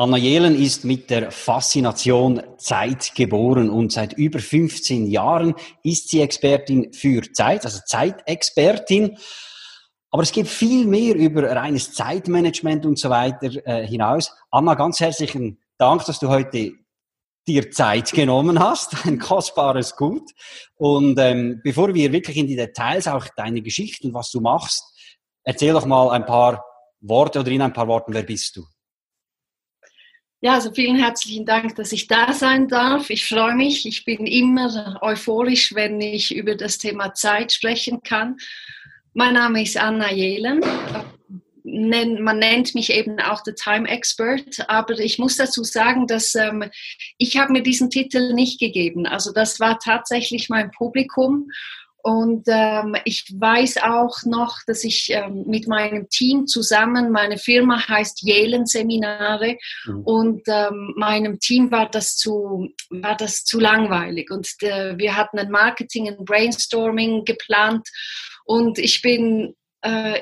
Anna Jelen ist mit der Faszination Zeit geboren und seit über 15 Jahren ist sie Expertin für Zeit, also Zeitexpertin. Aber es geht viel mehr über reines Zeitmanagement und so weiter äh, hinaus. Anna, ganz herzlichen Dank, dass du heute dir Zeit genommen hast, ein kostbares Gut. Und ähm, bevor wir wirklich in die Details, auch deine Geschichten, was du machst, erzähl doch mal ein paar Worte oder in ein paar Worten, wer bist du? Ja, also vielen herzlichen Dank, dass ich da sein darf. Ich freue mich. Ich bin immer euphorisch, wenn ich über das Thema Zeit sprechen kann. Mein Name ist Anna Jelen. Man nennt mich eben auch The Time Expert, aber ich muss dazu sagen, dass ähm, ich habe mir diesen Titel nicht gegeben. Also das war tatsächlich mein Publikum und ähm, ich weiß auch noch, dass ich ähm, mit meinem Team zusammen, meine Firma heißt Jelen Seminare mhm. und ähm, meinem Team war das zu, war das zu langweilig. Und äh, wir hatten ein Marketing, ein Brainstorming geplant und ich bin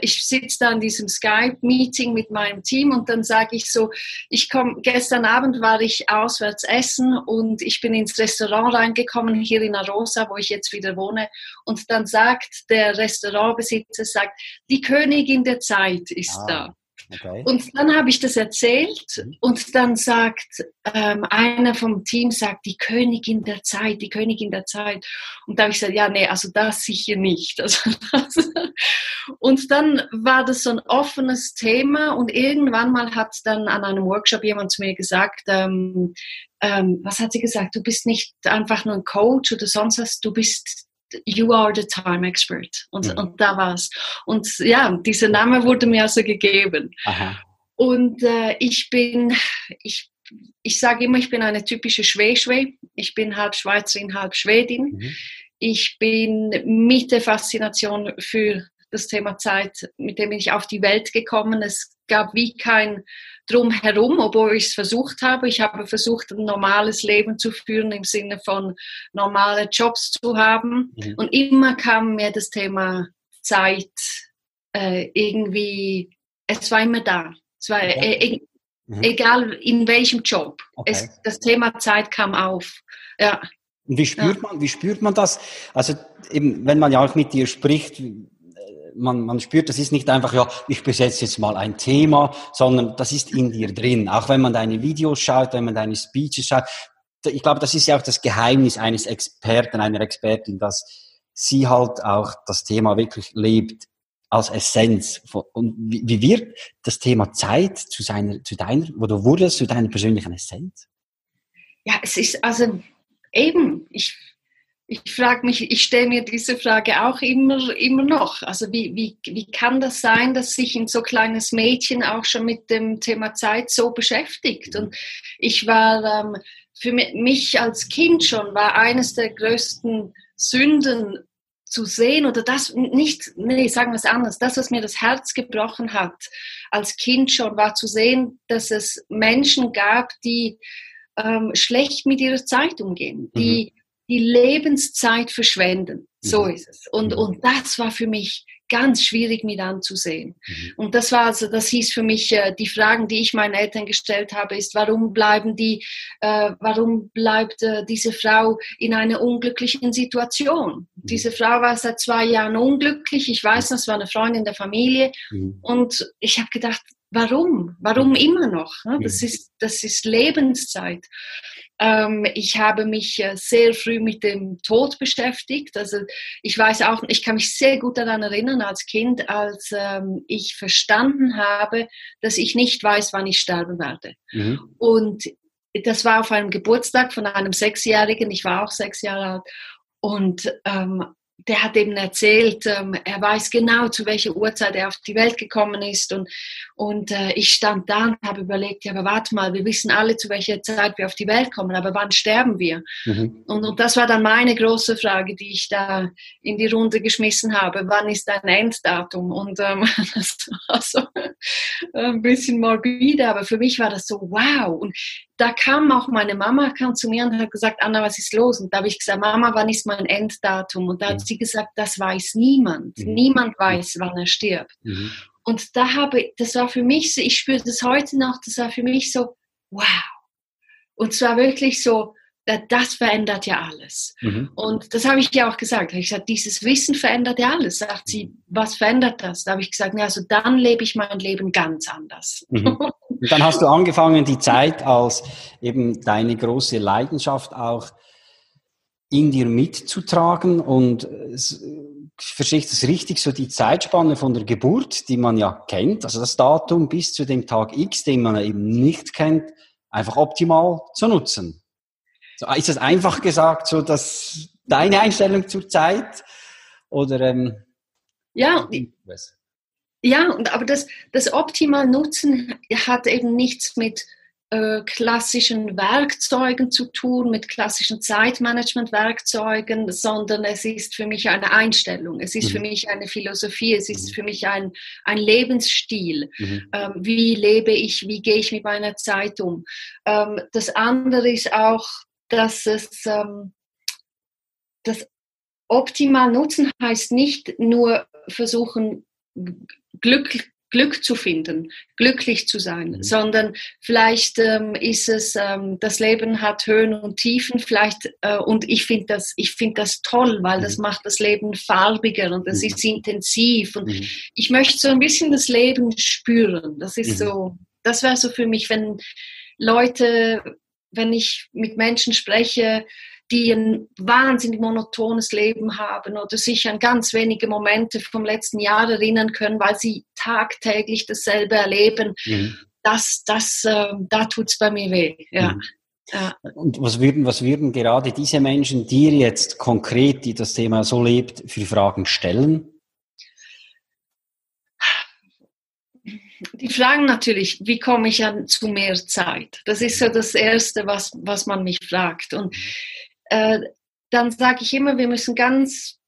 ich sitze da in diesem Skype-Meeting mit meinem Team und dann sage ich so, ich komme, gestern Abend war ich auswärts essen und ich bin ins Restaurant reingekommen, hier in Arosa, wo ich jetzt wieder wohne. Und dann sagt der Restaurantbesitzer, sagt, die Königin der Zeit ist ah. da. Okay. Und dann habe ich das erzählt mhm. und dann sagt ähm, einer vom Team, sagt die Königin der Zeit, die Königin der Zeit. Und da habe ich gesagt, ja, nee, also das sicher nicht. Also das. Und dann war das so ein offenes Thema und irgendwann mal hat dann an einem Workshop jemand zu mir gesagt, ähm, ähm, was hat sie gesagt, du bist nicht einfach nur ein Coach oder sonst was, du bist You are the time expert. Und, mhm. und da war's. Und ja, dieser Name wurde mir also gegeben. Aha. Und äh, ich bin, ich, ich sage immer, ich bin eine typische Schwäschwe. Ich bin halb Schweizerin, halb Schwedin. Mhm. Ich bin mit der Faszination für das Thema Zeit, mit dem bin ich auf die Welt gekommen. Es gab wie kein drumherum, obwohl ich es versucht habe. Ich habe versucht, ein normales Leben zu führen im Sinne von normale Jobs zu haben. Mhm. Und immer kam mir das Thema Zeit äh, irgendwie, es war immer da. Es war okay. äh, e mhm. egal in welchem Job. Okay. Es, das Thema Zeit kam auf. Ja. Und wie spürt ja. man, wie spürt man das? Also eben, wenn man ja auch mit dir spricht, man, man spürt, das ist nicht einfach, ja, ich besetze jetzt mal ein Thema, sondern das ist in dir drin. Auch wenn man deine Videos schaut, wenn man deine Speeches schaut. Ich glaube, das ist ja auch das Geheimnis eines Experten, einer Expertin, dass sie halt auch das Thema wirklich lebt als Essenz. Und wie wird das Thema Zeit zu seiner, zu deiner, oder wurde es zu deiner persönlichen Essenz? Ja, es ist also eben, ich ich frage mich, ich stelle mir diese Frage auch immer, immer noch. Also wie, wie, wie kann das sein, dass sich ein so kleines Mädchen auch schon mit dem Thema Zeit so beschäftigt? Und ich war, ähm, für mich als Kind schon, war eines der größten Sünden zu sehen oder das nicht, nee, sagen wir es anders, das, was mir das Herz gebrochen hat als Kind schon, war zu sehen, dass es Menschen gab, die ähm, schlecht mit ihrer Zeit umgehen, die mhm die Lebenszeit verschwenden. So mhm. ist es. Und, mhm. und das war für mich ganz schwierig mit anzusehen. Mhm. Und das war also, das hieß für mich, äh, die Fragen, die ich meinen Eltern gestellt habe, ist, warum bleiben die, äh, warum bleibt äh, diese Frau in einer unglücklichen Situation? Mhm. Diese Frau war seit zwei Jahren unglücklich. Ich weiß, das war eine Freundin der Familie. Und ich habe gedacht, warum? Warum immer noch? Das ist, das ist Lebenszeit. Ähm, ich habe mich äh, sehr früh mit dem Tod beschäftigt. Also ich weiß auch, ich kann mich sehr gut daran erinnern als Kind, als ähm, ich verstanden habe, dass ich nicht weiß, wann ich sterben werde. Mhm. Und das war auf einem Geburtstag von einem Sechsjährigen. Ich war auch sechs Jahre alt. Und ähm, der hat eben erzählt, ähm, er weiß genau, zu welcher Uhrzeit er auf die Welt gekommen ist. Und, und äh, ich stand da und habe überlegt, ja, aber warte mal, wir wissen alle, zu welcher Zeit wir auf die Welt kommen, aber wann sterben wir? Mhm. Und, und das war dann meine große Frage, die ich da in die Runde geschmissen habe. Wann ist dein Enddatum? Und ähm, das war so ein bisschen morbide, aber für mich war das so, wow. Und da kam auch meine Mama kam zu mir und hat gesagt, Anna, was ist los? Und da habe ich gesagt, Mama, wann ist mein Enddatum? Und da hat sie gesagt, das weiß niemand. Mhm. Niemand weiß, wann er stirbt. Mhm. Und da habe, das war für mich so, ich spüre das heute noch, das war für mich so, wow. Und zwar wirklich so, das verändert ja alles. Mhm. Und das habe ich ja auch gesagt. Ich gesagt, dieses Wissen verändert ja alles. Sagt sie, was verändert das? Da habe ich gesagt, ja, also dann lebe ich mein Leben ganz anders. Mhm. Und dann hast du angefangen, die Zeit als eben deine große Leidenschaft auch in dir mitzutragen und verstehe ich das richtig, so die Zeitspanne von der Geburt, die man ja kennt, also das Datum bis zu dem Tag X, den man eben nicht kennt, einfach optimal zu nutzen. So, ist das einfach gesagt, so dass deine Einstellung zur Zeit? Oder ähm, ja, ja, aber das, das optimal Nutzen hat eben nichts mit äh, klassischen Werkzeugen zu tun, mit klassischen Zeitmanagement-Werkzeugen, sondern es ist für mich eine Einstellung, es ist mhm. für mich eine Philosophie, es ist mhm. für mich ein, ein Lebensstil. Mhm. Ähm, wie lebe ich, wie gehe ich mit meiner Zeit um? Ähm, das andere ist auch dass es ähm, das optimal nutzen heißt nicht nur versuchen, Glück, Glück zu finden, glücklich zu sein, mhm. sondern vielleicht ähm, ist es, ähm, das Leben hat Höhen und Tiefen, vielleicht, äh, und ich finde das, ich finde das toll, weil mhm. das macht das Leben farbiger und das mhm. ist intensiv und mhm. ich möchte so ein bisschen das Leben spüren. Das ist mhm. so, das wäre so für mich, wenn Leute wenn ich mit Menschen spreche, die ein wahnsinnig monotones Leben haben oder sich an ganz wenige Momente vom letzten Jahr erinnern können, weil sie tagtäglich dasselbe erleben, mhm. das, das, äh, da tut es bei mir weh. Ja. Mhm. Ja. Und was würden, was würden gerade diese Menschen dir jetzt konkret, die das Thema so lebt, für Fragen stellen? die fragen natürlich, wie komme ich an zu mehr Zeit? Das ist so das Erste, was, was man mich fragt. Und äh, dann sage ich immer, wir müssen ganz,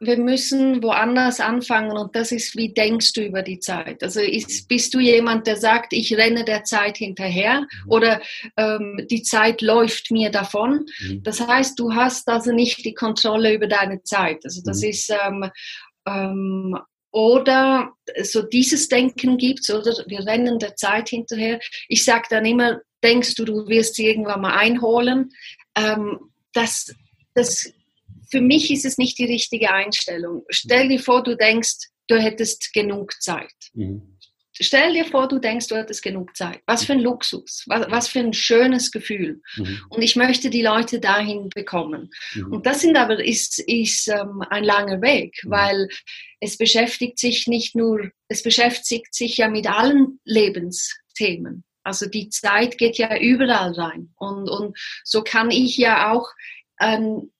wir müssen woanders anfangen und das ist, wie denkst du über die Zeit? Also ist, bist du jemand, der sagt, ich renne der Zeit hinterher mhm. oder ähm, die Zeit läuft mir davon? Mhm. Das heißt, du hast also nicht die Kontrolle über deine Zeit. Also das mhm. ist ähm, ähm, oder so dieses Denken gibt, oder wir rennen der Zeit hinterher. Ich sage dann immer, denkst du, du wirst sie irgendwann mal einholen? Ähm, das, das, für mich ist es nicht die richtige Einstellung. Stell dir vor, du denkst, du hättest genug Zeit. Mhm stell dir vor, du denkst, du hattest genug Zeit. Was für ein Luxus, was, was für ein schönes Gefühl. Mhm. Und ich möchte die Leute dahin bekommen. Mhm. Und das sind aber ist, ist ähm, ein langer Weg, mhm. weil es beschäftigt sich nicht nur, es beschäftigt sich ja mit allen Lebensthemen. Also die Zeit geht ja überall rein. Und, und so kann ich ja auch ähm,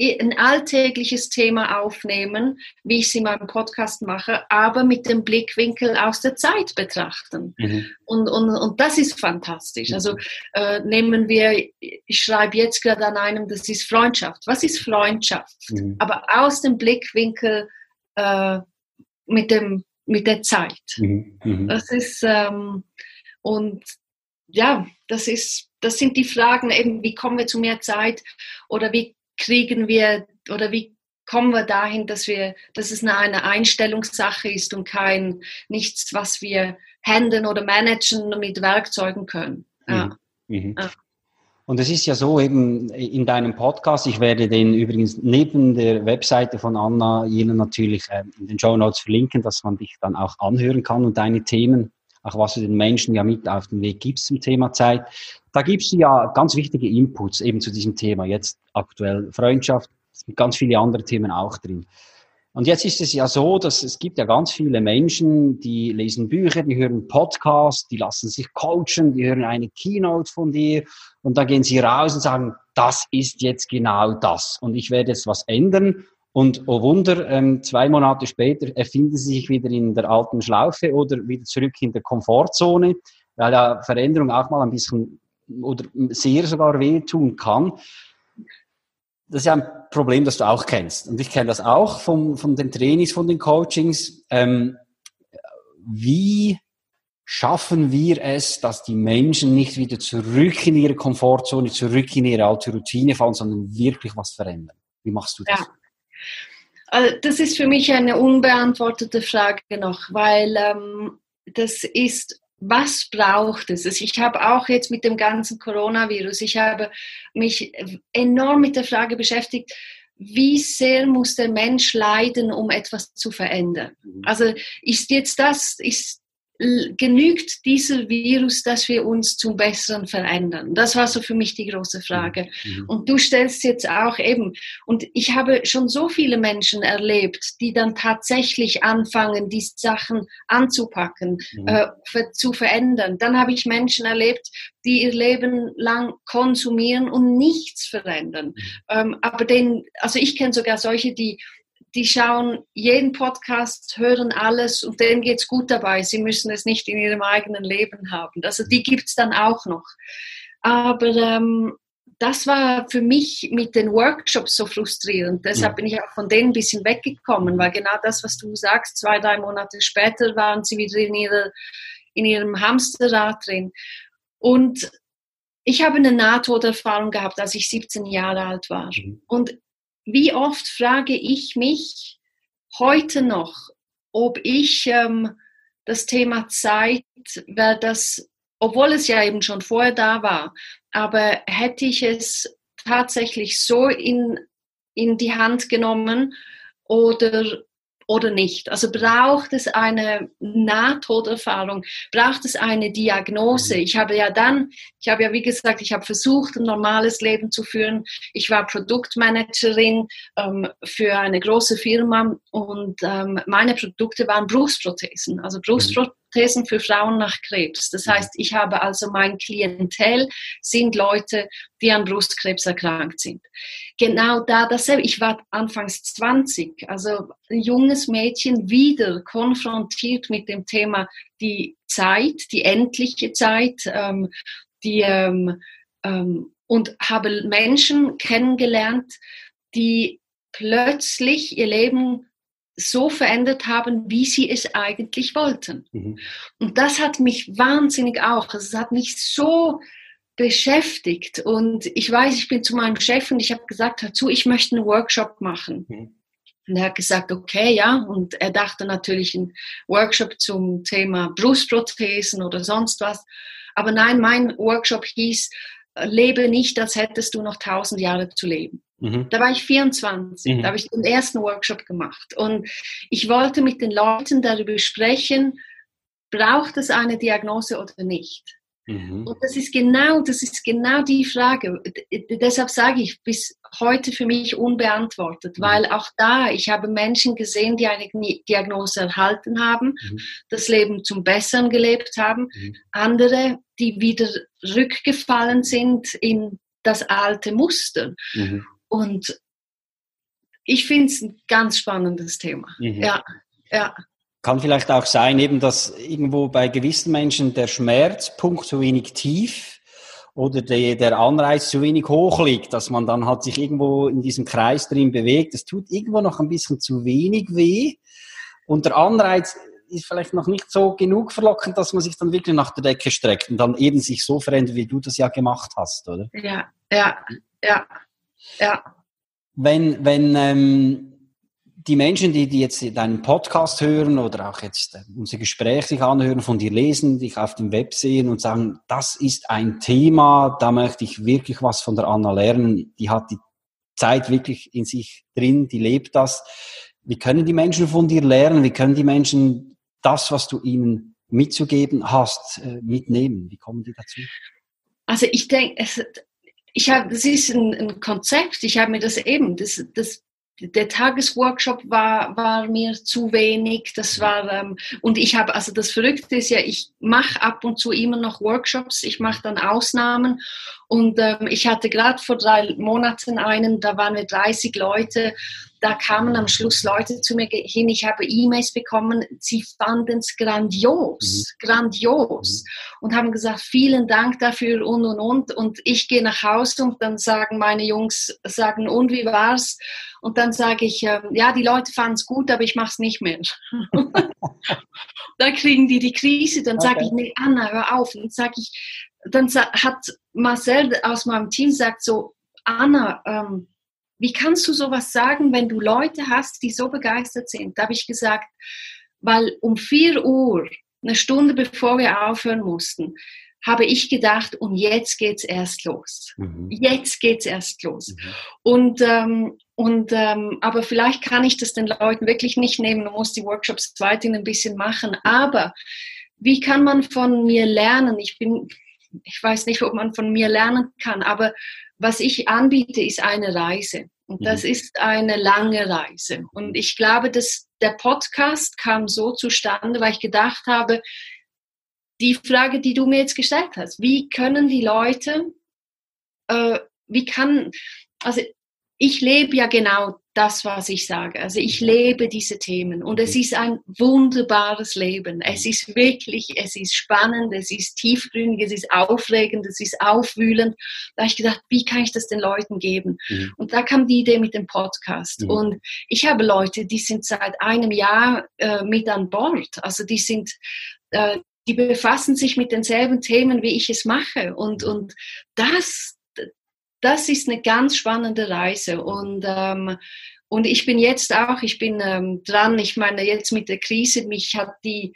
ein alltägliches Thema aufnehmen, wie ich es in meinem Podcast mache, aber mit dem Blickwinkel aus der Zeit betrachten. Mhm. Und, und, und das ist fantastisch. Mhm. Also äh, nehmen wir, ich schreibe jetzt gerade an einem, das ist Freundschaft. Was ist Freundschaft? Mhm. Aber aus dem Blickwinkel äh, mit, dem, mit der Zeit. Mhm. Mhm. Das ist, ähm, und ja, das ist, das sind die Fragen eben, wie kommen wir zu mehr Zeit oder wie kriegen wir oder wie kommen wir dahin, dass wir, dass es eine Einstellungssache ist und kein nichts, was wir handeln oder managen mit Werkzeugen können. Ja. Mhm. mhm. Ja. Und es ist ja so eben in deinem Podcast, ich werde den übrigens neben der Webseite von Anna Ihnen natürlich ähm, in den Show Notes verlinken, dass man dich dann auch anhören kann und deine Themen, auch was du den Menschen ja mit auf den Weg gibst zum Thema Zeit. Da gibst du ja ganz wichtige Inputs eben zu diesem Thema. Jetzt aktuell Freundschaft, ganz viele andere Themen auch drin. Und jetzt ist es ja so, dass es gibt ja ganz viele Menschen, die lesen Bücher, die hören Podcasts, die lassen sich coachen, die hören eine Keynote von dir und dann gehen sie raus und sagen, das ist jetzt genau das und ich werde jetzt was ändern Und oh Wunder, ähm, zwei Monate später erfinden sie sich wieder in der alten Schlaufe oder wieder zurück in der Komfortzone, weil ja Veränderung auch mal ein bisschen oder sehr sogar wehtun kann. Das ist ja ein Problem, das du auch kennst. Und ich kenne das auch vom, von den Trainings, von den Coachings. Ähm, wie schaffen wir es, dass die Menschen nicht wieder zurück in ihre Komfortzone, zurück in ihre alte Routine fallen, sondern wirklich was verändern? Wie machst du das? Ja. Also das ist für mich eine unbeantwortete Frage noch, weil ähm, das ist, was braucht es? Also ich habe auch jetzt mit dem ganzen Coronavirus, ich habe mich enorm mit der Frage beschäftigt, wie sehr muss der Mensch leiden, um etwas zu verändern? Mhm. Also ist jetzt das, ist genügt dieser Virus, dass wir uns zum Besseren verändern? Das war so für mich die große Frage. Mhm. Und du stellst jetzt auch eben, und ich habe schon so viele Menschen erlebt, die dann tatsächlich anfangen, die Sachen anzupacken, mhm. äh, zu verändern. Dann habe ich Menschen erlebt, die ihr Leben lang konsumieren und nichts verändern. Mhm. Ähm, aber den, also ich kenne sogar solche, die die schauen jeden Podcast, hören alles und denen geht es gut dabei. Sie müssen es nicht in ihrem eigenen Leben haben. Also die gibt es dann auch noch. Aber ähm, das war für mich mit den Workshops so frustrierend. Deshalb bin ich auch von denen ein bisschen weggekommen, weil genau das, was du sagst, zwei, drei Monate später waren sie wieder in, ihrer, in ihrem Hamsterrad drin. Und ich habe eine Nahtoderfahrung gehabt, als ich 17 Jahre alt war. Mhm. Und wie oft frage ich mich heute noch, ob ich ähm, das Thema Zeit, wäre das, obwohl es ja eben schon vorher da war, aber hätte ich es tatsächlich so in, in die Hand genommen oder oder nicht? Also braucht es eine Nahtoderfahrung? Braucht es eine Diagnose? Mhm. Ich habe ja dann, ich habe ja wie gesagt, ich habe versucht, ein normales Leben zu führen. Ich war Produktmanagerin ähm, für eine große Firma und ähm, meine Produkte waren Brustprothesen. Also mhm. Brustprothesen Thesen für Frauen nach Krebs. Das heißt, ich habe also mein Klientel sind Leute, die an Brustkrebs erkrankt sind. Genau da dasselbe. Ich war anfangs 20, also ein junges Mädchen wieder konfrontiert mit dem Thema die Zeit, die endliche Zeit, ähm, die ähm, ähm, und habe Menschen kennengelernt, die plötzlich ihr Leben so verändert haben, wie sie es eigentlich wollten. Mhm. Und das hat mich wahnsinnig auch, es hat mich so beschäftigt. Und ich weiß, ich bin zu meinem Chef und ich habe gesagt, dazu, ich möchte einen Workshop machen. Mhm. Und er hat gesagt, okay, ja. Und er dachte natürlich einen Workshop zum Thema Brustprothesen oder sonst was. Aber nein, mein Workshop hieß, lebe nicht, als hättest du noch tausend Jahre zu leben. Mhm. Da war ich 24, mhm. da habe ich den ersten Workshop gemacht. Und ich wollte mit den Leuten darüber sprechen, braucht es eine Diagnose oder nicht? Mhm. Und das ist genau, das ist genau die Frage. deshalb sage ich, bis heute für mich unbeantwortet, mhm. weil auch da, ich habe Menschen gesehen, die eine Diagnose erhalten haben, mhm. das Leben zum Besseren gelebt haben, mhm. andere, die wieder rückgefallen sind in das alte Muster. Und ich finde es ein ganz spannendes Thema. Mhm. Ja, ja. Kann vielleicht auch sein, eben, dass irgendwo bei gewissen Menschen der Schmerzpunkt zu wenig tief oder der, der Anreiz zu wenig hoch liegt, dass man dann halt sich irgendwo in diesem Kreis drin bewegt. Es tut irgendwo noch ein bisschen zu wenig weh. Und der Anreiz ist vielleicht noch nicht so genug verlockend, dass man sich dann wirklich nach der Decke streckt und dann eben sich so verändert, wie du das ja gemacht hast, oder? Ja, ja, ja. Ja. Wenn, wenn ähm, die Menschen, die, die jetzt deinen Podcast hören oder auch jetzt äh, unser Gespräch sich anhören, von dir lesen, dich auf dem Web sehen und sagen, das ist ein Thema, da möchte ich wirklich was von der Anna lernen, die hat die Zeit wirklich in sich drin, die lebt das. Wie können die Menschen von dir lernen? Wie können die Menschen das, was du ihnen mitzugeben hast, äh, mitnehmen? Wie kommen die dazu? Also ich denke, ich habe, das ist ein, ein Konzept. Ich habe mir das eben, das, das, der Tagesworkshop war, war mir zu wenig. Das war ähm, und ich habe, also das Verrückte ist ja, ich mache ab und zu immer noch Workshops. Ich mache dann Ausnahmen und ähm, ich hatte gerade vor drei Monaten einen, da waren wir 30 Leute da kamen am Schluss Leute zu mir hin, ich habe E-Mails bekommen, sie fanden es grandios, mhm. grandios mhm. und haben gesagt, vielen Dank dafür und und und. Und ich gehe nach Hause und dann sagen meine Jungs, sagen, und wie war's? Und dann sage ich, äh, ja, die Leute fanden es gut, aber ich mache es nicht mehr. dann kriegen die die Krise, dann okay. sage ich, nee, Anna, hör auf. Und sage ich, dann hat Marcel aus meinem Team sagt so, Anna, ähm, wie kannst du sowas sagen, wenn du Leute hast, die so begeistert sind? Da habe ich gesagt, weil um 4 Uhr, eine Stunde bevor wir aufhören mussten, habe ich gedacht, und jetzt geht's erst los. Mhm. Jetzt geht's erst los. Mhm. Und, ähm, und ähm, aber vielleicht kann ich das den Leuten wirklich nicht nehmen und muss die Workshops weiterhin ein bisschen machen. Aber wie kann man von mir lernen? Ich bin, ich weiß nicht, ob man von mir lernen kann, aber was ich anbiete, ist eine Reise. Und mhm. das ist eine lange Reise. Und ich glaube, dass der Podcast kam so zustande, weil ich gedacht habe, die Frage, die du mir jetzt gestellt hast, wie können die Leute, äh, wie kann, also ich lebe ja genau das, was ich sage. Also ich lebe diese Themen und es ist ein wunderbares Leben. Es ist wirklich, es ist spannend, es ist tiefgründig, es ist aufregend, es ist aufwühlend. Da habe ich gedacht, wie kann ich das den Leuten geben? Mhm. Und da kam die Idee mit dem Podcast. Mhm. Und ich habe Leute, die sind seit einem Jahr äh, mit an Bord. Also die sind, äh, die befassen sich mit denselben Themen, wie ich es mache. Und, und das, das ist eine ganz spannende Reise. Und, ähm, und ich bin jetzt auch, ich bin ähm, dran, ich meine, jetzt mit der Krise, mich hat die,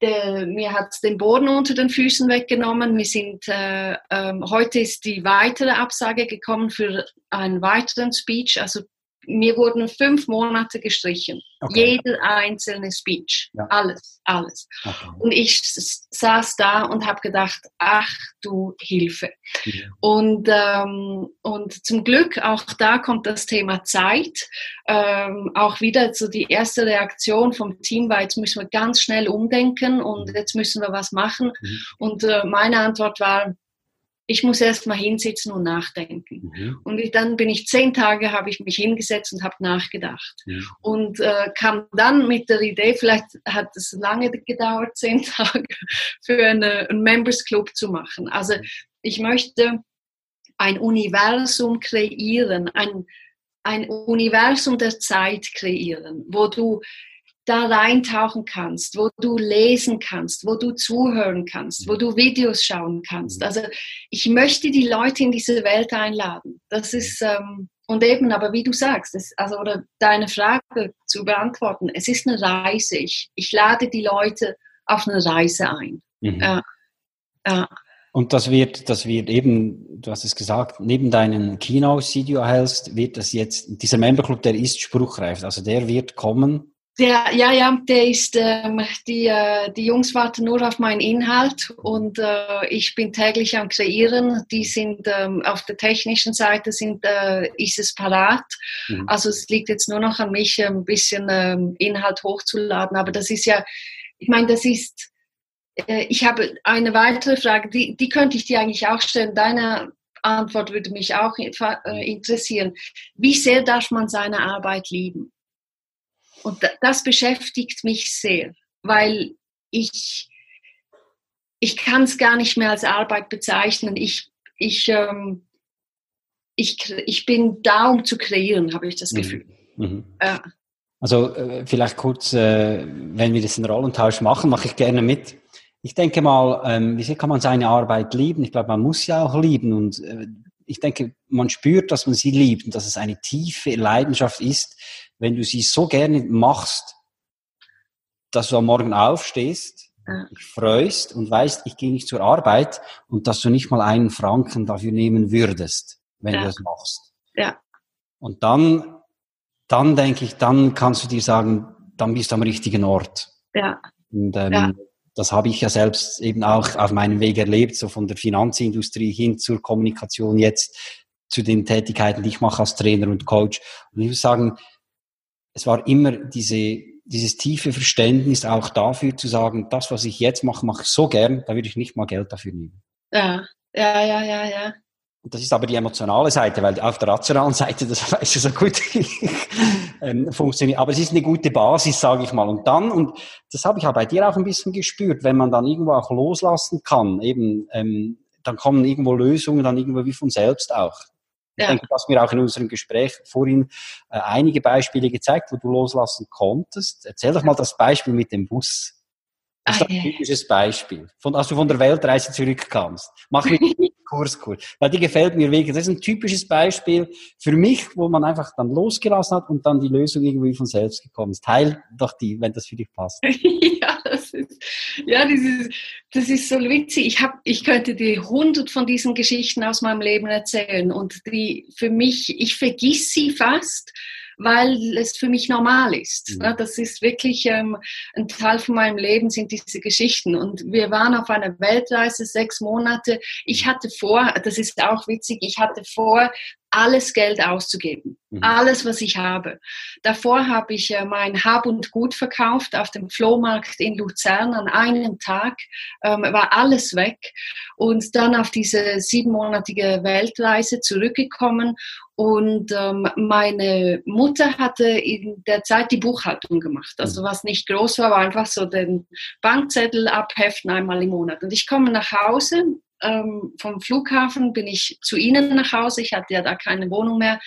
der, mir hat den Boden unter den Füßen weggenommen. Wir sind, äh, ähm, heute ist die weitere Absage gekommen für einen weiteren Speech, also mir wurden fünf Monate gestrichen. Okay. Jeder einzelne Speech. Ja. Alles, alles. Okay. Und ich saß da und habe gedacht, ach du Hilfe. Ja. Und, ähm, und zum Glück, auch da kommt das Thema Zeit. Ähm, auch wieder so die erste Reaktion vom Team war, jetzt müssen wir ganz schnell umdenken und mhm. jetzt müssen wir was machen. Mhm. Und äh, meine Antwort war, ich muss erst mal hinsitzen und nachdenken. Mhm. Und ich, dann bin ich zehn Tage, habe ich mich hingesetzt und habe nachgedacht. Mhm. Und äh, kam dann mit der Idee, vielleicht hat es lange gedauert, zehn Tage, für eine, einen Members Club zu machen. Also ich möchte ein Universum kreieren, ein, ein Universum der Zeit kreieren, wo du da reintauchen kannst, wo du lesen kannst, wo du zuhören kannst, wo du Videos schauen kannst. Mhm. Also ich möchte die Leute in diese Welt einladen. Das ist ähm, und eben, aber wie du sagst, das, also oder deine Frage zu beantworten, es ist eine Reise. Ich, ich lade die Leute auf eine Reise ein. Mhm. Ja. Ja. Und das wird, das wird eben, du hast es gesagt, neben deinen Keynotes, die du erhältst, wird das jetzt, dieser Memberclub, der ist spruchreif. Also der wird kommen der, ja, ja, der ist, ähm, die, äh, die Jungs warten nur auf meinen Inhalt und äh, ich bin täglich am Kreieren. Die sind ähm, auf der technischen Seite sind, äh, ist es parat. Mhm. Also es liegt jetzt nur noch an mich, ein bisschen ähm, Inhalt hochzuladen. Aber das ist ja, ich meine, das ist, äh, ich habe eine weitere Frage, die, die könnte ich dir eigentlich auch stellen. Deine Antwort würde mich auch äh, interessieren. Wie sehr darf man seine Arbeit lieben? Und das beschäftigt mich sehr, weil ich, ich kann es gar nicht mehr als Arbeit bezeichnen. Ich, ich, ähm, ich, ich bin da, um zu kreieren, habe ich das mhm. Gefühl. Mhm. Ja. Also äh, vielleicht kurz, äh, wenn wir das in Rollentausch machen, mache ich gerne mit. Ich denke mal, ähm, wie sehr kann man seine Arbeit lieben? Ich glaube, man muss ja auch lieben und äh, ich denke, man spürt, dass man sie liebt und dass es eine tiefe Leidenschaft ist, wenn du sie so gerne machst, dass du am Morgen aufstehst, ja. dich freust und weißt, ich gehe nicht zur Arbeit und dass du nicht mal einen Franken dafür nehmen würdest, wenn ja. du das machst. Ja. Und dann, dann denke ich, dann kannst du dir sagen, dann bist du am richtigen Ort. Ja. Und ähm, ja. das habe ich ja selbst eben auch auf meinem Weg erlebt, so von der Finanzindustrie hin zur Kommunikation jetzt zu den Tätigkeiten, die ich mache als Trainer und Coach. Und ich muss sagen, es war immer diese, dieses tiefe Verständnis auch dafür zu sagen, das, was ich jetzt mache, mache ich so gern, da würde ich nicht mal Geld dafür nehmen. Ja, ja, ja, ja, ja. das ist aber die emotionale Seite, weil auf der rationalen Seite, das weißt du so gut, ähm, funktioniert. Aber es ist eine gute Basis, sage ich mal. Und dann, und das habe ich auch bei dir auch ein bisschen gespürt, wenn man dann irgendwo auch loslassen kann, eben, ähm, dann kommen irgendwo Lösungen, dann irgendwo wie von selbst auch. Ich denke, du hast mir auch in unserem Gespräch vorhin äh, einige Beispiele gezeigt, wo du loslassen konntest. Erzähl doch mal das Beispiel mit dem Bus. Das ist ah, ein typisches Beispiel, von, als du von der Weltreise zurückkamst. Mach mit Kurs, Kurs. Weil die gefällt mir wirklich. Das ist ein typisches Beispiel für mich, wo man einfach dann losgelassen hat und dann die Lösung irgendwie von selbst gekommen ist. Teil doch die, wenn das für dich passt. ja, das ist, ja, das ist, das ist so witzig. Ich hab, ich könnte dir hundert von diesen Geschichten aus meinem Leben erzählen und die für mich, ich vergiss sie fast weil es für mich normal ist. Mhm. Das ist wirklich ähm, ein Teil von meinem Leben, sind diese Geschichten. Und wir waren auf einer Weltreise, sechs Monate. Ich hatte vor, das ist auch witzig, ich hatte vor, alles Geld auszugeben. Mhm. Alles, was ich habe. Davor habe ich äh, mein Hab und Gut verkauft auf dem Flohmarkt in Luzern an einem Tag. Ähm, war alles weg. Und dann auf diese siebenmonatige Weltreise zurückgekommen. Und ähm, meine Mutter hatte in der Zeit die Buchhaltung gemacht. Also mhm. was nicht groß war, war einfach so den Bankzettel abheften einmal im Monat. Und ich komme nach Hause ähm, vom Flughafen bin ich zu ihnen nach Hause. Ich hatte ja da keine Wohnung mehr.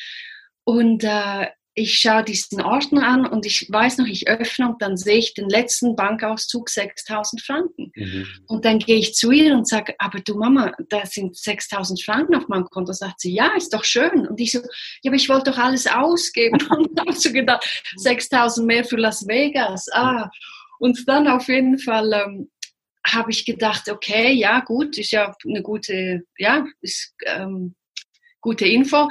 Und äh, ich schaue diesen Ordner an und ich weiß noch, ich öffne und dann sehe ich den letzten Bankauszug 6000 Franken. Mhm. Und dann gehe ich zu ihr und sage, aber du Mama, da sind 6000 Franken auf meinem Konto. Sagt sie, ja, ist doch schön. Und ich so, ja, aber ich wollte doch alles ausgeben. und habe so gedacht, 6000 mehr für Las Vegas. Ah. Und dann auf jeden Fall ähm, habe ich gedacht, okay, ja, gut, ist ja eine gute, ja, ist ähm, gute Info.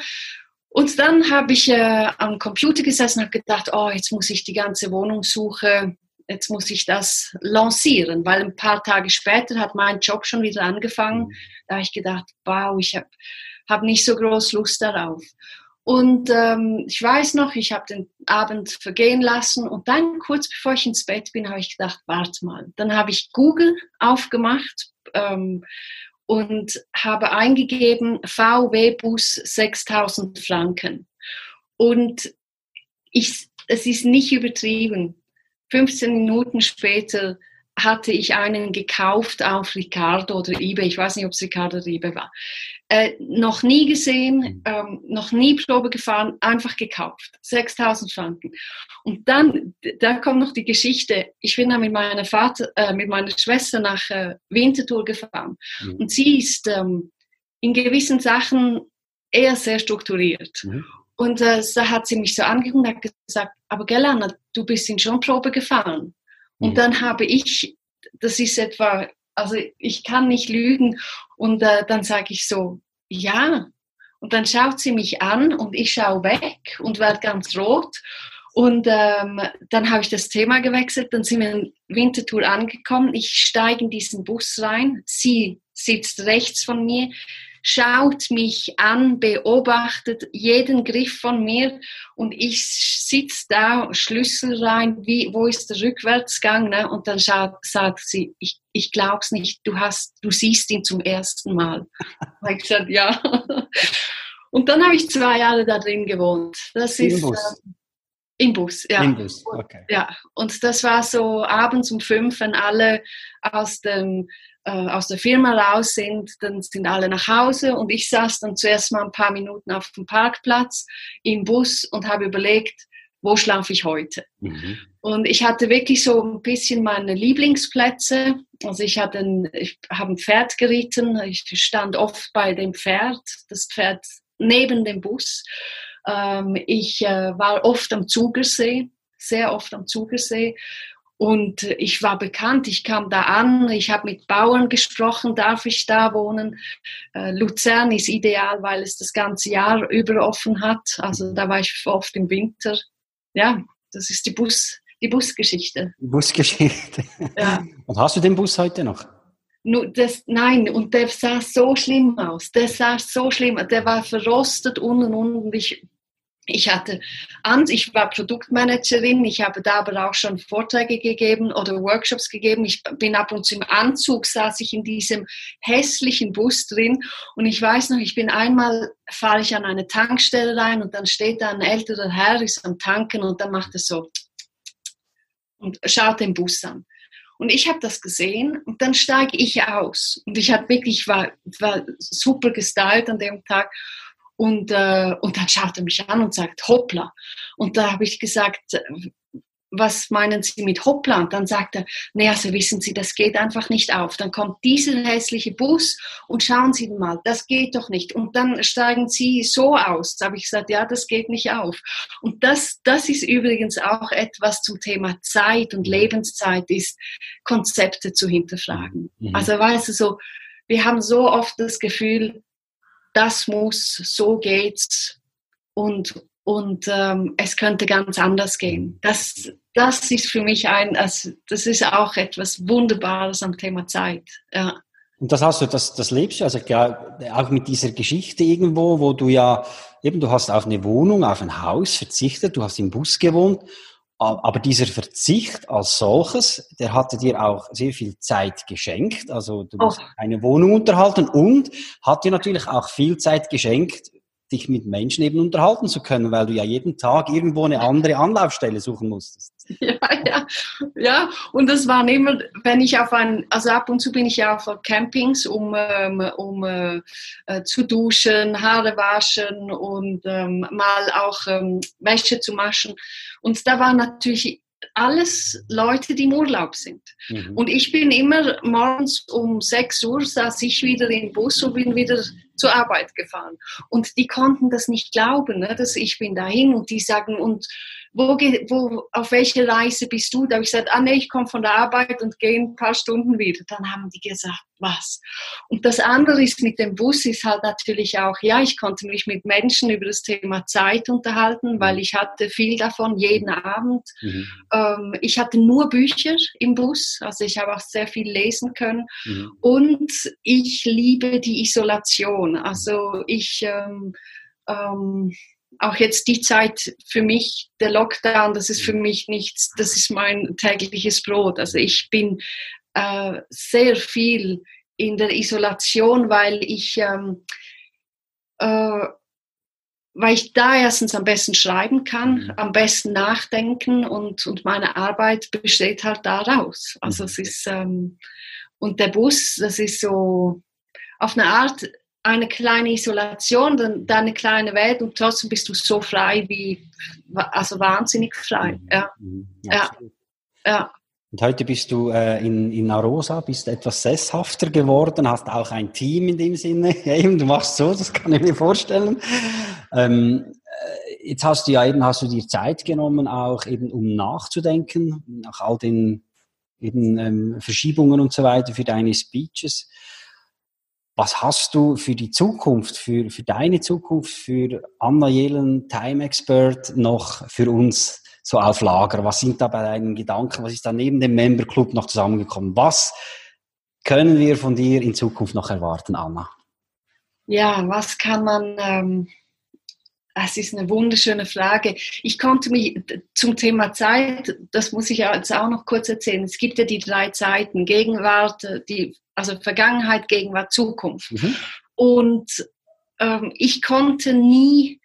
Und dann habe ich äh, am Computer gesessen und habe gedacht, oh, jetzt muss ich die ganze Wohnungssuche, jetzt muss ich das lancieren, weil ein paar Tage später hat mein Job schon wieder angefangen. Mhm. Da habe ich gedacht, wow, ich habe hab nicht so groß Lust darauf. Und ähm, ich weiß noch, ich habe den Abend vergehen lassen und dann kurz bevor ich ins Bett bin, habe ich gedacht, warte mal. Dann habe ich Google aufgemacht ähm, und habe eingegeben VW-Bus 6000 Franken. Und ich, es ist nicht übertrieben. 15 Minuten später hatte ich einen gekauft auf Ricardo oder eBay. Ich weiß nicht, ob es Ricardo oder eBay war. Äh, noch nie gesehen, mhm. ähm, noch nie Probe gefahren, einfach gekauft. 6000 Franken. Und dann, da kommt noch die Geschichte. Ich bin dann mit meiner Vater, äh, mit meiner Schwester nach äh, Winterthur gefahren. Mhm. Und sie ist ähm, in gewissen Sachen eher sehr strukturiert. Mhm. Und äh, da hat sie mich so angeguckt und hat gesagt, aber gell, Anna, du bist in schon Probe gefahren. Und mhm. dann habe ich, das ist etwa, also ich kann nicht lügen. Und äh, dann sage ich so, ja. Und dann schaut sie mich an und ich schaue weg und werde ganz rot. Und ähm, dann habe ich das Thema gewechselt, dann sind wir in Winterthur angekommen. Ich steige in diesen Bus rein, sie sitzt rechts von mir, schaut mich an, beobachtet jeden Griff von mir und ich sitze da, Schlüssel rein, wie, wo ist der Rückwärtsgang? Ne? Und dann schaut, sagt sie, ich, ich glaub's nicht, du hast, du siehst ihn zum ersten Mal. ich gesagt, ja. Und dann habe ich zwei Jahre da drin gewohnt. Das Im ist Bus. Äh, im Bus, ja. Im Bus, okay. Ja, und das war so abends um fünf, wenn alle aus dem aus der Firma raus sind, dann sind alle nach Hause und ich saß dann zuerst mal ein paar Minuten auf dem Parkplatz im Bus und habe überlegt, wo schlafe ich heute? Mhm. Und ich hatte wirklich so ein bisschen meine Lieblingsplätze. Also ich hatte ein, ich habe ein Pferd geritten, ich stand oft bei dem Pferd, das Pferd neben dem Bus. Ähm, ich äh, war oft am Zugersee, sehr oft am Zugersee und ich war bekannt, ich kam da an, ich habe mit Bauern gesprochen, darf ich da wohnen? Äh, Luzern ist ideal, weil es das ganze Jahr über offen hat. Also da war ich oft im Winter. Ja, das ist die Bus, die Busgeschichte. Busgeschichte. Ja. Und hast du den Bus heute noch? Nur das, nein, und der sah so schlimm aus. Der sah so schlimm, der war verrostet unten und unten. Ich ich hatte Angst, ich war Produktmanagerin, ich habe da aber auch schon Vorträge gegeben oder Workshops gegeben. Ich bin ab und zu im Anzug, saß ich in diesem hässlichen Bus drin und ich weiß noch, ich bin einmal, fahre ich an eine Tankstelle rein und dann steht da ein älterer Herr, ist am Tanken und dann macht er so und schaut den Bus an. Und ich habe das gesehen und dann steige ich aus. Und ich hatte wirklich, war, war super gestylt an dem Tag. Und, äh, und dann schaut er mich an und sagt, hoppla. Und da habe ich gesagt, was meinen Sie mit Hoppla? Und dann sagt er, naja, also wissen Sie, das geht einfach nicht auf. Dann kommt dieser hässliche Bus und schauen Sie mal, das geht doch nicht. Und dann steigen Sie so aus. Da habe ich gesagt, ja, das geht nicht auf. Und das, das ist übrigens auch etwas zum Thema Zeit und Lebenszeit, ist Konzepte zu hinterfragen. Mhm. Also weißt du, so, wir haben so oft das Gefühl, das muss, so geht's und, und ähm, es könnte ganz anders gehen. Das, das ist für mich ein, also das ist auch etwas Wunderbares am Thema Zeit. Ja. Und das hast du, das, das lebst du, also auch mit dieser Geschichte irgendwo, wo du ja, eben, du hast auf eine Wohnung, auf ein Haus verzichtet, du hast im Bus gewohnt aber dieser Verzicht als solches, der hatte dir auch sehr viel Zeit geschenkt. Also du musst oh. eine Wohnung unterhalten und hat dir natürlich auch viel Zeit geschenkt, dich mit Menschen eben unterhalten zu können, weil du ja jeden Tag irgendwo eine andere Anlaufstelle suchen musstest. Ja, ja, ja. Und das war immer, wenn ich auf ein, also ab und zu bin ich ja auf Campings, um, ähm, um äh, äh, zu duschen, Haare waschen und ähm, mal auch ähm, Wäsche zu waschen. Und da war natürlich alles Leute, die im Urlaub sind. Mhm. Und ich bin immer morgens um 6 Uhr, saß ich wieder im Bus und bin wieder zur Arbeit gefahren. Und die konnten das nicht glauben, ne, dass ich bin dahin und die sagen, und wo, wo, auf welche Reise bist du? Da habe ich gesagt, ah nee, ich komme von der Arbeit und gehe ein paar Stunden wieder. Dann haben die gesagt, was? Und das andere ist mit dem Bus ist halt natürlich auch, ja, ich konnte mich mit Menschen über das Thema Zeit unterhalten, weil ich hatte viel davon jeden Abend. Mhm. Ähm, ich hatte nur Bücher im Bus, also ich habe auch sehr viel lesen können. Mhm. Und ich liebe die Isolation. Also ich ähm, ähm, auch jetzt die Zeit für mich, der Lockdown, das ist für mich nichts, das ist mein tägliches Brot. Also ich bin äh, sehr viel in der Isolation, weil ich, ähm, äh, weil ich da erstens am besten schreiben kann, mhm. am besten nachdenken und, und meine Arbeit besteht halt daraus. Also mhm. es ist, ähm, und der Bus, das ist so auf eine Art, eine kleine Isolation, dann, dann eine kleine Welt und trotzdem bist du so frei wie, also wahnsinnig frei. Mhm. Ja. Mhm. ja. ja. Und heute bist du äh, in, in Arosa, bist etwas sesshafter geworden, hast auch ein Team in dem Sinne. eben, du machst so, das kann ich mir vorstellen. Ähm, äh, jetzt hast du ja eben, hast du dir Zeit genommen, auch eben um nachzudenken, nach all den eben, ähm, Verschiebungen und so weiter für deine Speeches. Was hast du für die Zukunft, für, für deine Zukunft, für Anna Jelen, Time Expert noch für uns so auf Lager? Was sind da bei deinen Gedanken? Was ist da neben dem Member Club noch zusammengekommen? Was können wir von dir in Zukunft noch erwarten, Anna? Ja, was kann man, ähm, es ist eine wunderschöne Frage. Ich konnte mich zum Thema Zeit, das muss ich jetzt auch noch kurz erzählen. Es gibt ja die drei Zeiten, Gegenwart, die also Vergangenheit, Gegenwart, Zukunft. Mhm. Und ähm, ich konnte nie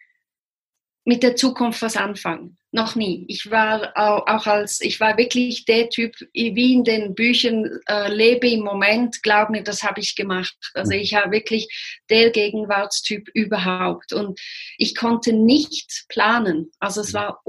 mit der Zukunft was anfangen. Noch nie. Ich war auch als, ich war wirklich der Typ, wie in den Büchern, äh, lebe im Moment, glaub mir, das habe ich gemacht. Also ich habe wirklich der Gegenwartstyp überhaupt. Und ich konnte nicht planen. Also es war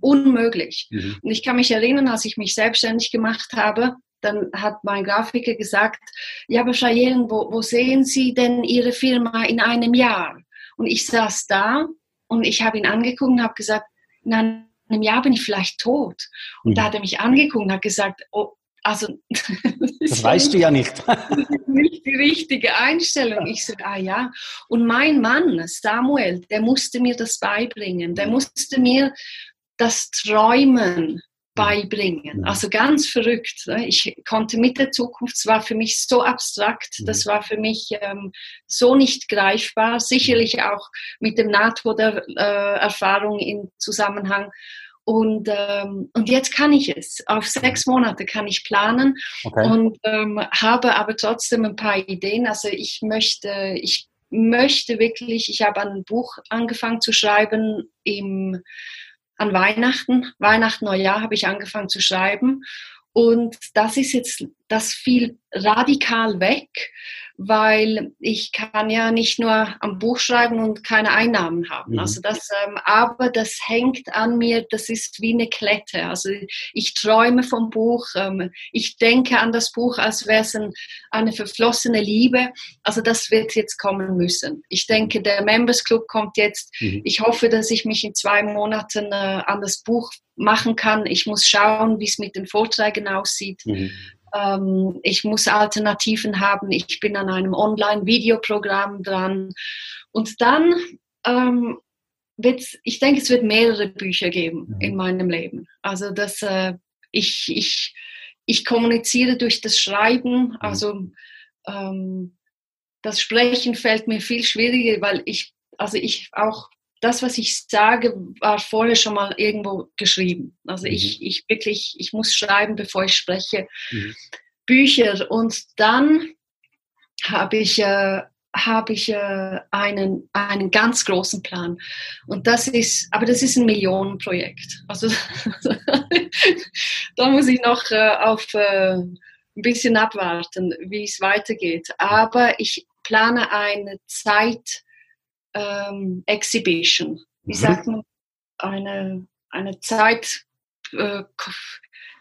unmöglich. Mhm. Und ich kann mich erinnern, als ich mich selbstständig gemacht habe, dann hat mein Grafiker gesagt, ja, aber Cheyenne, wo, wo sehen Sie denn Ihre Firma in einem Jahr? Und ich saß da und ich habe ihn angeguckt und habe gesagt, in einem Jahr bin ich vielleicht tot. Und mhm. da hat er mich angeguckt und hat gesagt, oh, also das, das weißt du ja nicht. nicht die richtige Einstellung. Ich sage, ah ja. Und mein Mann, Samuel, der musste mir das beibringen. Der musste mir das Träumen beibringen. Also ganz verrückt. Ne? Ich konnte mit der Zukunft, es war für mich so abstrakt, das war für mich ähm, so nicht greifbar, sicherlich auch mit dem NATO-Erfahrung äh, in Zusammenhang. Und, ähm, und jetzt kann ich es. Auf sechs Monate kann ich planen okay. und ähm, habe aber trotzdem ein paar Ideen. Also ich möchte, ich möchte wirklich, ich habe ein Buch angefangen zu schreiben im, an Weihnachten, Weihnachten, Neujahr habe ich angefangen zu schreiben. Und das ist jetzt, das fiel radikal weg, weil ich kann ja nicht nur am Buch schreiben und keine Einnahmen haben. Mhm. Also das, ähm, aber das hängt an mir, das ist wie eine Klette. Also ich träume vom Buch, ähm, ich denke an das Buch, als wäre es ein, eine verflossene Liebe. Also das wird jetzt kommen müssen. Ich denke, der Members Club kommt jetzt. Mhm. Ich hoffe, dass ich mich in zwei Monaten äh, an das Buch machen kann. Ich muss schauen, wie es mit den Vorträgen aussieht. Mhm. Ähm, ich muss Alternativen haben. Ich bin an einem Online-Videoprogramm dran. Und dann ähm, wird ich denke, es wird mehrere Bücher geben mhm. in meinem Leben. Also dass äh, ich, ich, ich kommuniziere durch das Schreiben. Mhm. Also ähm, das Sprechen fällt mir viel schwieriger, weil ich, also ich auch das, was ich sage, war vorher schon mal irgendwo geschrieben. Also mhm. ich, ich wirklich, ich muss schreiben, bevor ich spreche. Mhm. Bücher. Und dann habe ich, äh, habe ich äh, einen, einen ganz großen Plan. Und das ist, aber das ist ein Millionenprojekt. Also da muss ich noch äh, auf äh, ein bisschen abwarten, wie es weitergeht. Aber ich plane eine Zeit, ähm, Exhibition. Wie mhm. sagt man? Eine, eine Zeit, äh,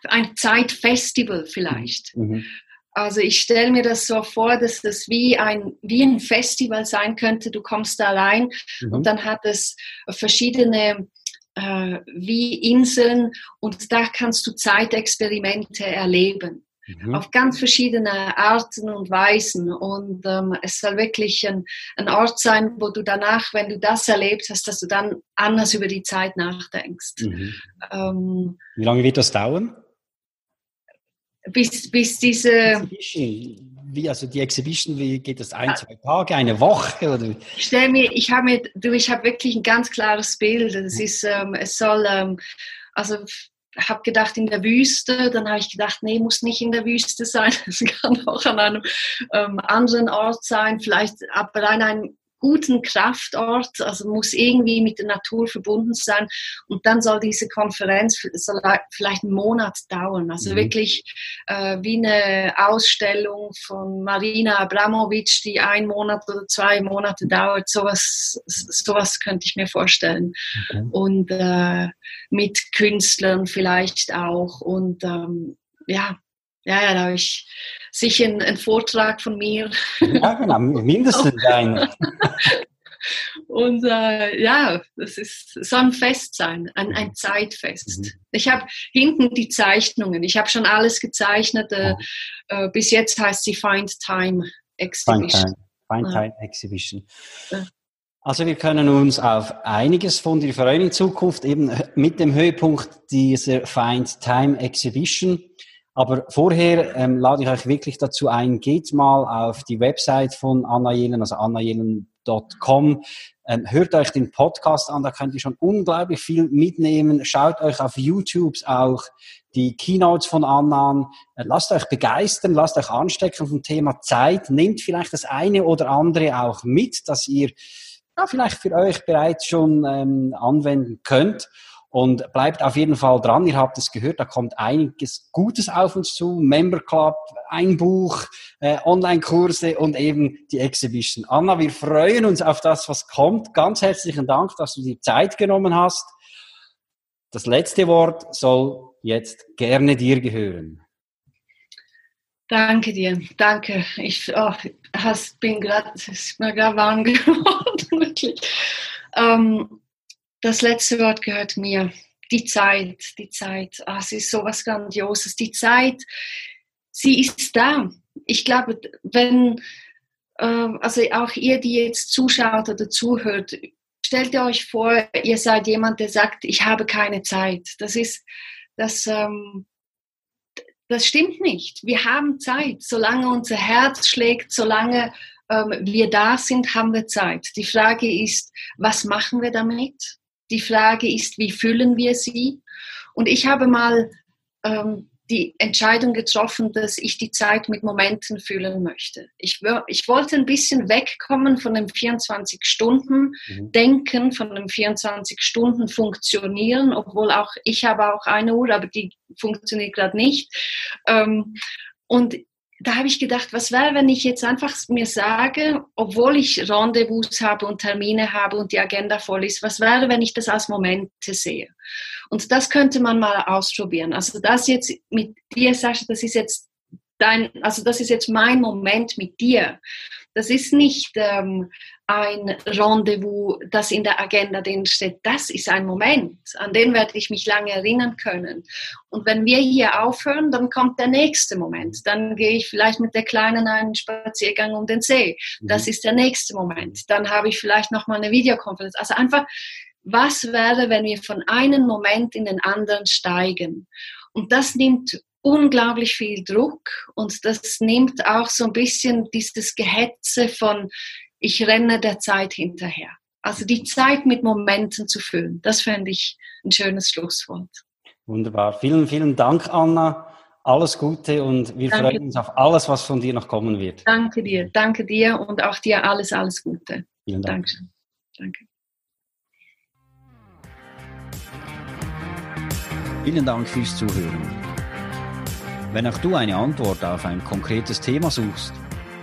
ein Zeitfestival vielleicht. Mhm. mhm. Also ich stelle mir das so vor, dass das wie ein, wie ein Festival sein könnte. Du kommst da rein mhm. und dann hat es verschiedene äh, wie Inseln und da kannst du Zeitexperimente erleben mhm. auf ganz verschiedene Arten und Weisen. Und ähm, es soll wirklich ein, ein Ort sein, wo du danach, wenn du das erlebt hast, dass du dann anders über die Zeit nachdenkst. Mhm. Ähm, Wie lange wird das dauern? Bis, bis diese. Wie, also die Exhibition, wie geht das? Ein, zwei Tage, eine Woche? Oder? Ich stelle mir, ich habe mir, du, ich habe wirklich ein ganz klares Bild. Es ist, ähm, es soll, ähm, also habe gedacht in der Wüste, dann habe ich gedacht, nee, muss nicht in der Wüste sein, es kann auch an einem ähm, anderen Ort sein, vielleicht aber an einem guten Kraftort, also muss irgendwie mit der Natur verbunden sein. Und dann soll diese Konferenz vielleicht einen Monat dauern. Also mhm. wirklich äh, wie eine Ausstellung von Marina Abramovic, die ein Monat oder zwei Monate dauert. Sowas, sowas könnte ich mir vorstellen. Okay. Und äh, mit Künstlern vielleicht auch. Und ähm, ja, ja, ja, da habe ich sicher einen, einen, Vortrag von mir. Ja, genau, mindestens einen. Und äh, ja, das ist, soll ein Fest sein, ein, ein Zeitfest. Mhm. Ich habe hinten die Zeichnungen, ich habe schon alles gezeichnet. Äh, äh, bis jetzt heißt sie Find Time Exhibition. Find Time, Find Time Exhibition. Also wir können uns auf einiges von dir freuen in Zukunft, eben mit dem Höhepunkt dieser Find Time Exhibition. Aber vorher ähm, lade ich euch wirklich dazu ein, geht mal auf die Website von Anna Jelen, also annajelen.com. Ähm, hört euch den Podcast an, da könnt ihr schon unglaublich viel mitnehmen. Schaut euch auf YouTube auch die Keynotes von Anna an. Äh, lasst euch begeistern, lasst euch anstecken vom Thema Zeit. Nehmt vielleicht das eine oder andere auch mit, dass ihr ja, vielleicht für euch bereits schon ähm, anwenden könnt. Und bleibt auf jeden Fall dran. Ihr habt es gehört, da kommt einiges Gutes auf uns zu. Member Club, ein Buch, äh, Online-Kurse und eben die Exhibition. Anna, wir freuen uns auf das, was kommt. Ganz herzlichen Dank, dass du dir Zeit genommen hast. Das letzte Wort soll jetzt gerne dir gehören. Danke dir, danke. Ich oh, hast, bin gerade, warm geworden, wirklich. Ähm, das letzte Wort gehört mir. Die Zeit, die Zeit. Ah, es ist so was Grandioses. Die Zeit, sie ist da. Ich glaube, wenn, äh, also auch ihr, die jetzt zuschaut oder zuhört, stellt ihr euch vor, ihr seid jemand, der sagt, ich habe keine Zeit. Das ist, das, ähm, das stimmt nicht. Wir haben Zeit. Solange unser Herz schlägt, solange ähm, wir da sind, haben wir Zeit. Die Frage ist, was machen wir damit? Die Frage ist, wie füllen wir sie? Und ich habe mal ähm, die Entscheidung getroffen, dass ich die Zeit mit Momenten füllen möchte. Ich, ich wollte ein bisschen wegkommen von dem 24-Stunden-Denken, mhm. von dem 24-Stunden-Funktionieren, obwohl auch ich habe auch eine Uhr, aber die funktioniert gerade nicht. Ähm, und da habe ich gedacht, was wäre, wenn ich jetzt einfach mir sage, obwohl ich Rendezvous habe und Termine habe und die Agenda voll ist, was wäre, wenn ich das als Momente sehe? Und das könnte man mal ausprobieren. Also das jetzt mit dir, Sascha, das ist jetzt dein, also das ist jetzt mein Moment mit dir. Das ist nicht ähm, ein Rendezvous, das in der Agenda drin steht. Das ist ein Moment, an den werde ich mich lange erinnern können. Und wenn wir hier aufhören, dann kommt der nächste Moment. Dann gehe ich vielleicht mit der Kleinen einen Spaziergang um den See. Das mhm. ist der nächste Moment. Dann habe ich vielleicht noch mal eine Videokonferenz. Also einfach, was wäre, wenn wir von einem Moment in den anderen steigen? Und das nimmt unglaublich viel Druck und das nimmt auch so ein bisschen dieses Gehetze von, ich renne der Zeit hinterher. Also die Zeit mit Momenten zu füllen, das fände ich ein schönes Schlusswort. Wunderbar. Vielen, vielen Dank, Anna. Alles Gute und wir danke. freuen uns auf alles, was von dir noch kommen wird. Danke dir, danke dir und auch dir alles, alles Gute. Vielen Dank. Dankeschön. Danke. Vielen Dank fürs Zuhören. Wenn auch du eine Antwort auf ein konkretes Thema suchst